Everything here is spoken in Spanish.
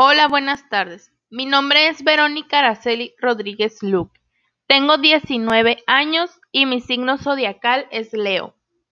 Hola, buenas tardes. Mi nombre es Verónica Araceli Rodríguez Luque. Tengo 19 años y mi signo zodiacal es Leo.